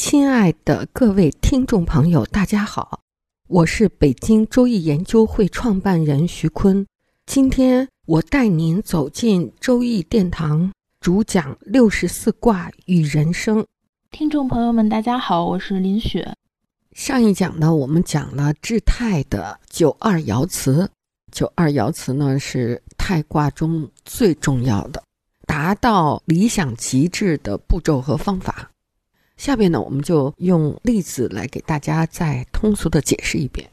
亲爱的各位听众朋友，大家好，我是北京周易研究会创办人徐坤。今天我带您走进周易殿堂，主讲六十四卦与人生。听众朋友们，大家好，我是林雪。上一讲呢，我们讲了治泰的九二爻辞。九二爻辞呢，是泰卦中最重要的，达到理想极致的步骤和方法。下边呢，我们就用例子来给大家再通俗的解释一遍。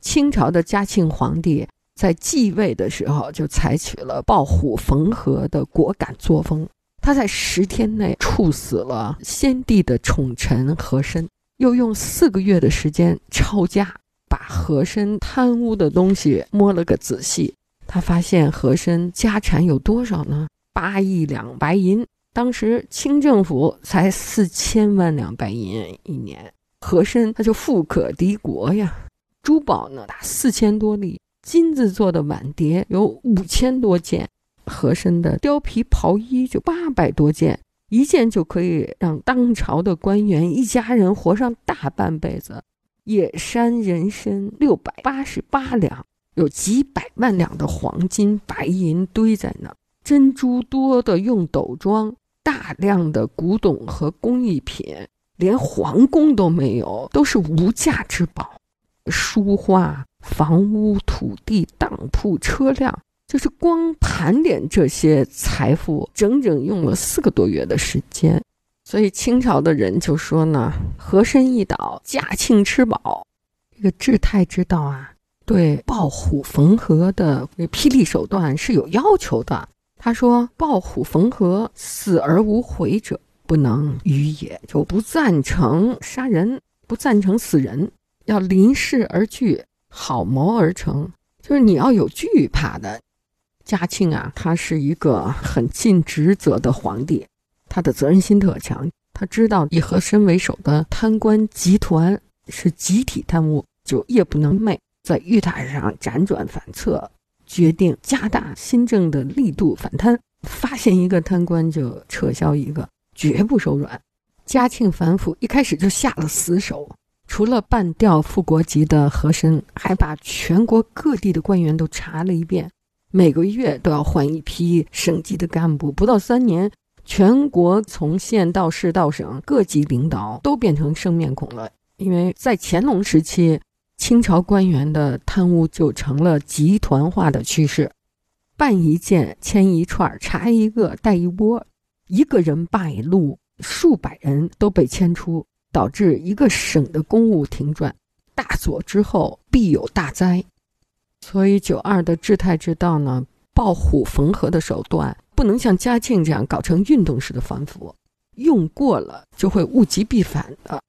清朝的嘉庆皇帝在继位的时候，就采取了抱虎缝合的果敢作风。他在十天内处死了先帝的宠臣和珅，又用四个月的时间抄家，把和珅贪污的东西摸了个仔细。他发现和珅家产有多少呢？八亿两白银。当时清政府才四千万两白银一年，和珅他就富可敌国呀。珠宝呢，达四千多粒，金子做的碗碟有五千多件，和珅的貂皮袍衣就八百多件，一件就可以让当朝的官员一家人活上大半辈子。野山人参六百八十八两，有几百万两的黄金白银堆在那，珍珠多的用斗装。大量的古董和工艺品，连皇宫都没有，都是无价之宝。书画、房屋、土地、当铺、车辆，就是光盘点这些财富，整整用了四个多月的时间。所以清朝的人就说呢：“和珅一倒，嘉庆吃饱。”这个治泰之道啊，对抱虎缝合的霹雳手段是有要求的。他说：“抱虎缝合，死而无悔者，不能与也。就不赞成杀人，不赞成死人，要临事而惧，好谋而成。就是你要有惧怕的。嘉庆啊，他是一个很尽职责的皇帝，他的责任心特强。他知道以和珅为首的贪官集团是集体贪污，就夜不能寐，在玉台上辗转反侧。”决定加大新政的力度，反贪，发现一个贪官就撤销一个，绝不手软。嘉庆反腐一开始就下了死手，除了办调副国级的和珅，还把全国各地的官员都查了一遍，每个月都要换一批省级的干部。不到三年，全国从县到市到省各级领导都变成生面孔了，因为在乾隆时期。清朝官员的贪污就成了集团化的趋势，办一件牵一串，查一个带一窝，一个人败露，数百人都被牵出，导致一个省的公务停转。大左之后必有大灾，所以九二的治泰之道呢，抱虎缝合的手段不能像嘉庆这样搞成运动式的反腐，用过了就会物极必反的。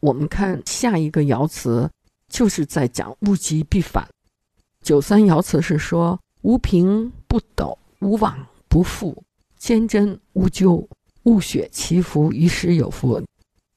我们看下一个爻辞。就是在讲物极必反。九三爻辞是说：无凭不斗，无往不复，坚贞无咎，物雪其福，于时有福。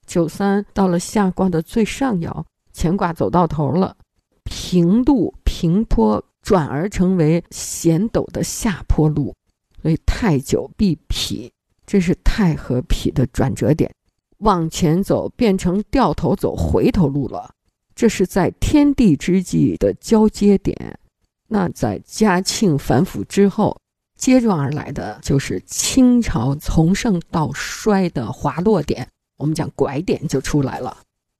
九三到了下卦的最上爻，乾卦走到头了，平路平坡转而成为险陡的下坡路，所以太久必否，这是太和否的转折点，往前走变成掉头走回头路了。这是在天地之际的交接点，那在嘉庆反腐之后，接踵而来的就是清朝从盛到衰的滑落点，我们讲拐点就出来了。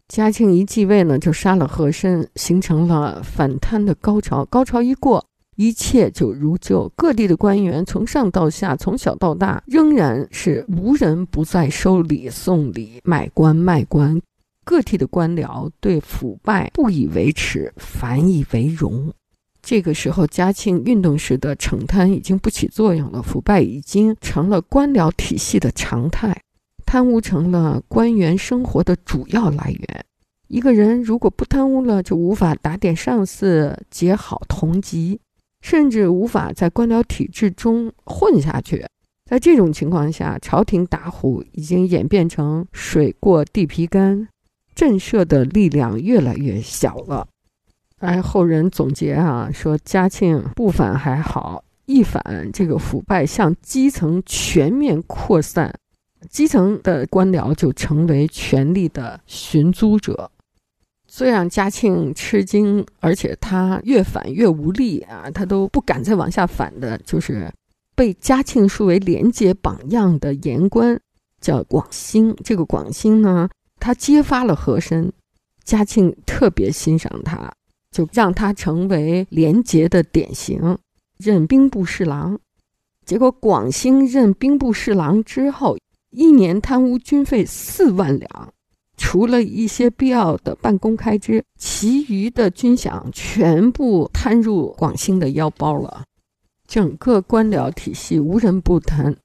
嘉庆一继位呢，就杀了和珅，形成了反贪的高潮。高潮一过，一切就如旧，各地的官员从上到下，从小到大，仍然是无人不再收礼送礼、买官卖官。个体的官僚对腐败不以为耻，反以为荣。这个时候，嘉庆运动式的惩贪已经不起作用了，腐败已经成了官僚体系的常态，贪污成了官员生活的主要来源。一个人如果不贪污了，就无法打点上司、结好同级，甚至无法在官僚体制中混下去。在这种情况下，朝廷打虎已经演变成水过地皮干，震慑的力量越来越小了。哎，后人总结啊，说嘉庆不反还好，一反这个腐败向基层全面扩散，基层的官僚就成为权力的寻租者。最让嘉庆吃惊，而且他越反越无力啊，他都不敢再往下反的，就是被嘉庆树为廉洁榜样的言官，叫广兴。这个广兴呢，他揭发了和珅，嘉庆特别欣赏他。就让他成为廉洁的典型，任兵部侍郎。结果广兴任兵部侍郎之后，一年贪污军费四万两，除了一些必要的办公开支，其余的军饷全部摊入广兴的腰包了。整个官僚体系无人不贪。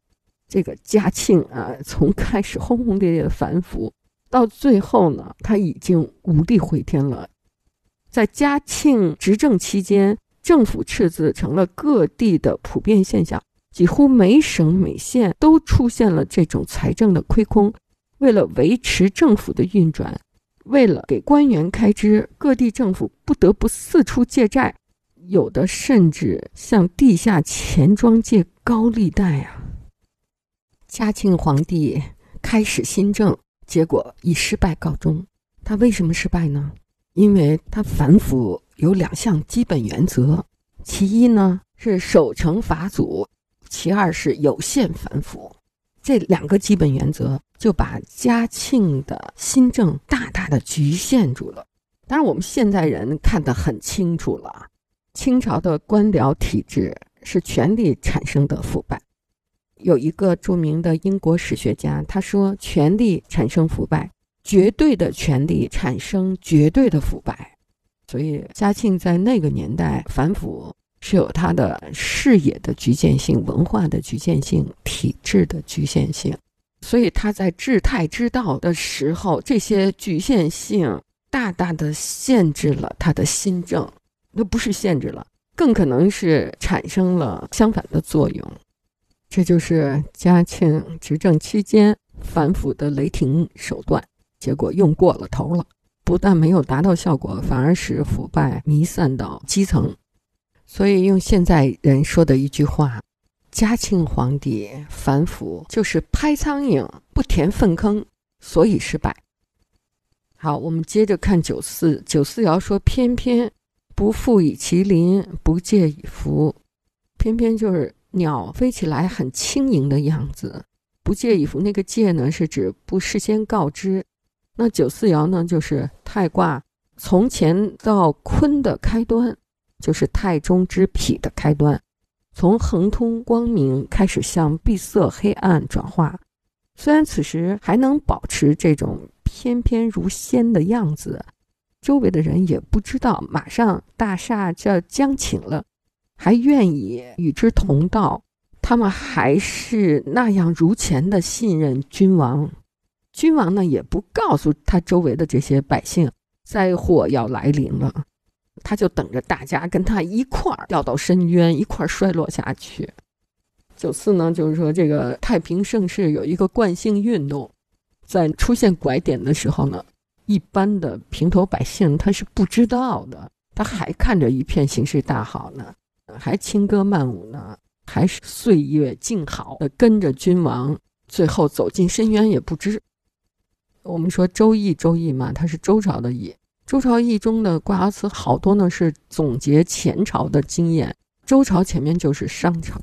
这个嘉庆啊，从开始轰轰烈烈的反腐，到最后呢，他已经无力回天了。在嘉庆执政期间，政府赤字成了各地的普遍现象，几乎每省每县都出现了这种财政的亏空。为了维持政府的运转，为了给官员开支，各地政府不得不四处借债，有的甚至向地下钱庄借高利贷啊。嘉庆皇帝开始新政，结果以失败告终。他为什么失败呢？因为他反腐有两项基本原则，其一呢是守成法祖，其二是有限反腐。这两个基本原则就把嘉庆的新政大大的局限住了。当然，我们现代人看得很清楚了，清朝的官僚体制是权力产生的腐败。有一个著名的英国史学家，他说：“权力产生腐败。”绝对的权力产生绝对的腐败，所以嘉庆在那个年代反腐是有他的视野的局限性、文化的局限性、体制的局限性，所以他在治太之道的时候，这些局限性大大的限制了他的新政，那不是限制了，更可能是产生了相反的作用。这就是嘉庆执政期间反腐的雷霆手段。结果用过了头了，不但没有达到效果，反而使腐败弥散到基层。所以用现在人说的一句话：“嘉庆皇帝反腐就是拍苍蝇不填粪坑，所以失败。”好，我们接着看九四九四爻说：“偏偏不富以其邻，不借以福，偏偏就是鸟飞起来很轻盈的样子，不借以服。那个借呢，是指不事先告知。那九四爻呢，就是太卦从乾到坤的开端，就是太中之痞的开端，从恒通光明开始向闭塞黑暗转化。虽然此时还能保持这种翩翩如仙的样子，周围的人也不知道马上大厦就要将倾了，还愿意与之同道，他们还是那样如前的信任君王。君王呢也不告诉他周围的这些百姓，灾祸要来临了，他就等着大家跟他一块儿掉到深渊，一块儿衰落下去。九四呢，就是说这个太平盛世有一个惯性运动，在出现拐点的时候呢，一般的平头百姓他是不知道的，他还看着一片形势大好呢，还轻歌曼舞呢，还是岁月静好跟着君王，最后走进深渊也不知。我们说《周易》，《周易》嘛，它是周朝的易。周朝易中的卦辞好多呢，是总结前朝的经验。周朝前面就是商朝，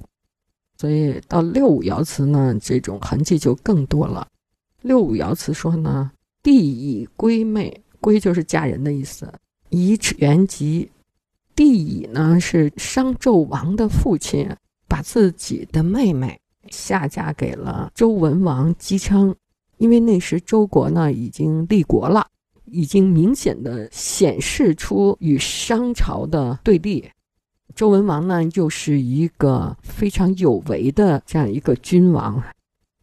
所以到六五爻辞呢，这种痕迹就更多了。六五爻辞说呢：“帝以归妹，归就是嫁人的意思，以原籍。帝乙呢是商纣王的父亲，把自己的妹妹下嫁给了周文王姬昌。”因为那时周国呢已经立国了，已经明显的显示出与商朝的对立，周文王呢，又是一个非常有为的这样一个君王，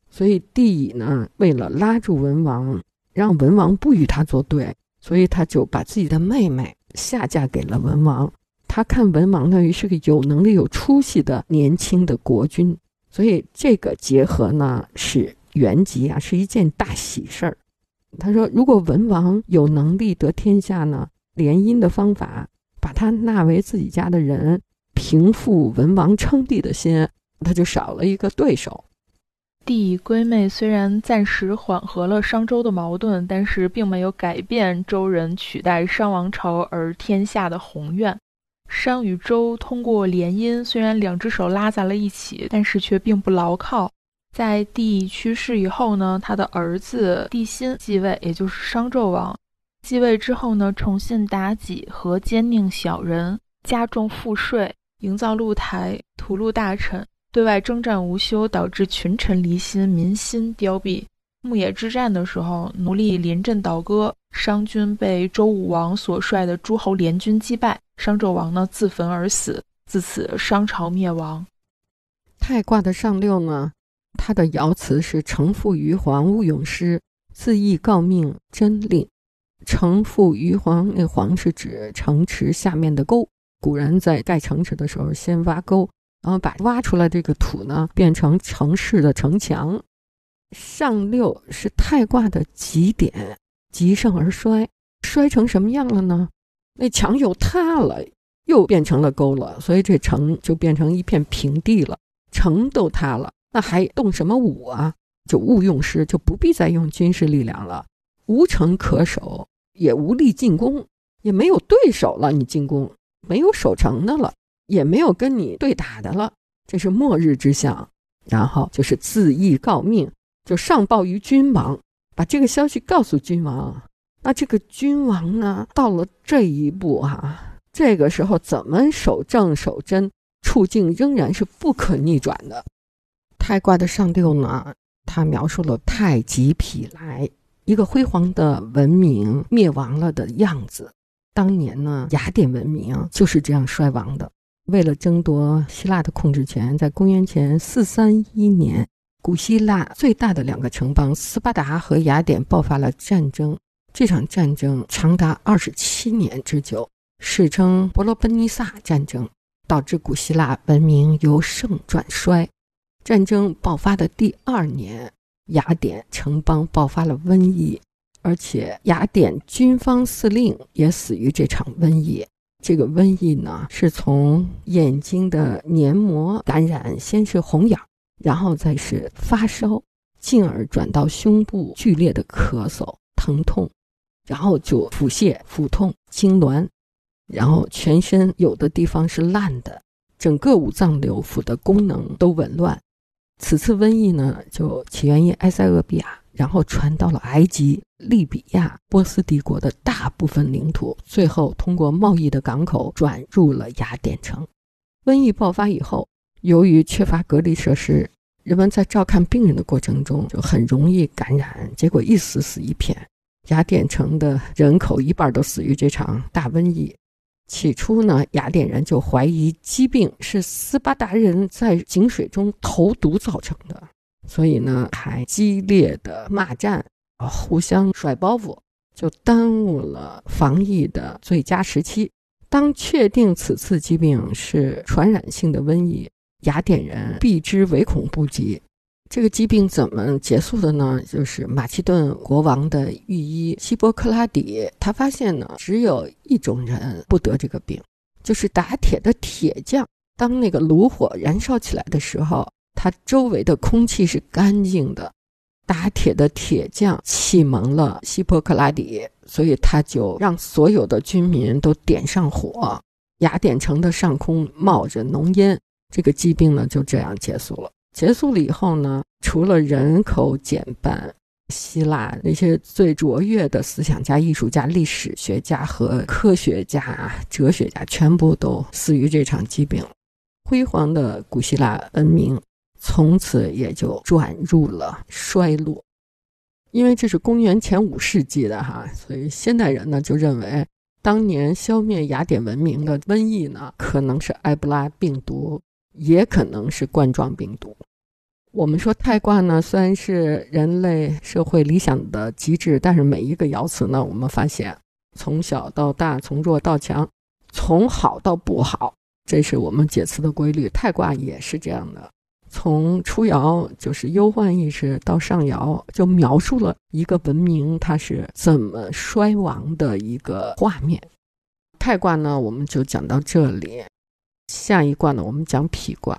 所以帝乙呢，为了拉住文王，让文王不与他作对，所以他就把自己的妹妹下嫁给了文王。他看文王呢是个有能力、有出息的年轻的国君，所以这个结合呢是原籍啊，是一件大喜事儿。他说，如果文王有能力得天下呢，联姻的方法。把他纳为自己家的人，平复文王称帝的心，他就少了一个对手。帝闺妹虽然暂时缓和了商周的矛盾，但是并没有改变周人取代商王朝而天下的宏愿。商与周通过联姻，虽然两只手拉在了一起，但是却并不牢靠。在帝去世以后呢，他的儿子帝辛继位，也就是商纣王。继位之后呢，宠信妲己和奸佞小人，加重赋税，营造露台，屠戮大臣，对外征战无休，导致群臣离心，民心凋敝。牧野之战的时候，奴隶临阵倒戈，商军被周武王所率的诸侯联军击败，商纣王呢自焚而死，自此商朝灭亡。太卦的上六呢，它的爻辞是承父于皇，勿永师，自缢告命，真令。城覆于黄，那黄是指城池下面的沟。古人在盖城池的时候，先挖沟，然后把挖出来这个土呢，变成城市的城墙。上六是太卦的极点，极盛而衰，衰成什么样了呢？那墙又塌了，又变成了沟了，所以这城就变成一片平地了。城都塌了，那还动什么武啊？就勿用师，就不必再用军事力量了，无城可守。也无力进攻，也没有对手了。你进攻没有守城的了，也没有跟你对打的了。这是末日之象。然后就是自缢告命，就上报于君王，把这个消息告诉君王。那这个君王呢，到了这一步哈，这个时候怎么守正守真，处境仍然是不可逆转的。太卦的上六呢，他描述了太极否来。一个辉煌的文明灭亡了的样子。当年呢，雅典文明就是这样衰亡的。为了争夺希腊的控制权，在公元前四三一年，古希腊最大的两个城邦斯巴达和雅典爆发了战争。这场战争长达二十七年之久，史称伯罗奔尼撒战争，导致古希腊文明由盛转衰。战争爆发的第二年。雅典城邦爆发了瘟疫，而且雅典军方司令也死于这场瘟疫。这个瘟疫呢，是从眼睛的黏膜感染，先是红痒，然后再是发烧，进而转到胸部剧烈的咳嗽、疼痛，然后就腹泻、腹痛、痉挛，然后全身有的地方是烂的，整个五脏六腑的功能都紊乱。此次瘟疫呢，就起源于埃塞俄比亚，然后传到了埃及、利比亚、波斯帝国的大部分领土，最后通过贸易的港口转入了雅典城。瘟疫爆发以后，由于缺乏隔离设施，人们在照看病人的过程中就很容易感染，结果一死死一片。雅典城的人口一半都死于这场大瘟疫。起初呢，雅典人就怀疑疾病是斯巴达人在井水中投毒造成的，所以呢，还激烈的骂战，互相甩包袱，就耽误了防疫的最佳时期。当确定此次疾病是传染性的瘟疫，雅典人避之唯恐不及。这个疾病怎么结束的呢？就是马其顿国王的御医希波克拉底，他发现呢，只有一种人不得这个病，就是打铁的铁匠。当那个炉火燃烧起来的时候，他周围的空气是干净的。打铁的铁匠启蒙了希波克拉底，所以他就让所有的军民都点上火，雅典城的上空冒着浓烟，这个疾病呢就这样结束了。结束了以后呢，除了人口减半，希腊那些最卓越的思想家、艺术家、历史学家和科学家、哲学家全部都死于这场疾病。辉煌的古希腊文明从此也就转入了衰落。因为这是公元前五世纪的哈，所以现代人呢就认为当年消灭雅典文明的瘟疫呢，可能是埃博拉病毒，也可能是冠状病毒。我们说太卦呢，虽然是人类社会理想的极致，但是每一个爻辞呢，我们发现从小到大，从弱到强，从好到不好，这是我们解辞的规律。太卦也是这样的，从初爻就是忧患意识到上爻，就描述了一个文明它是怎么衰亡的一个画面。太卦呢，我们就讲到这里，下一卦呢，我们讲否卦。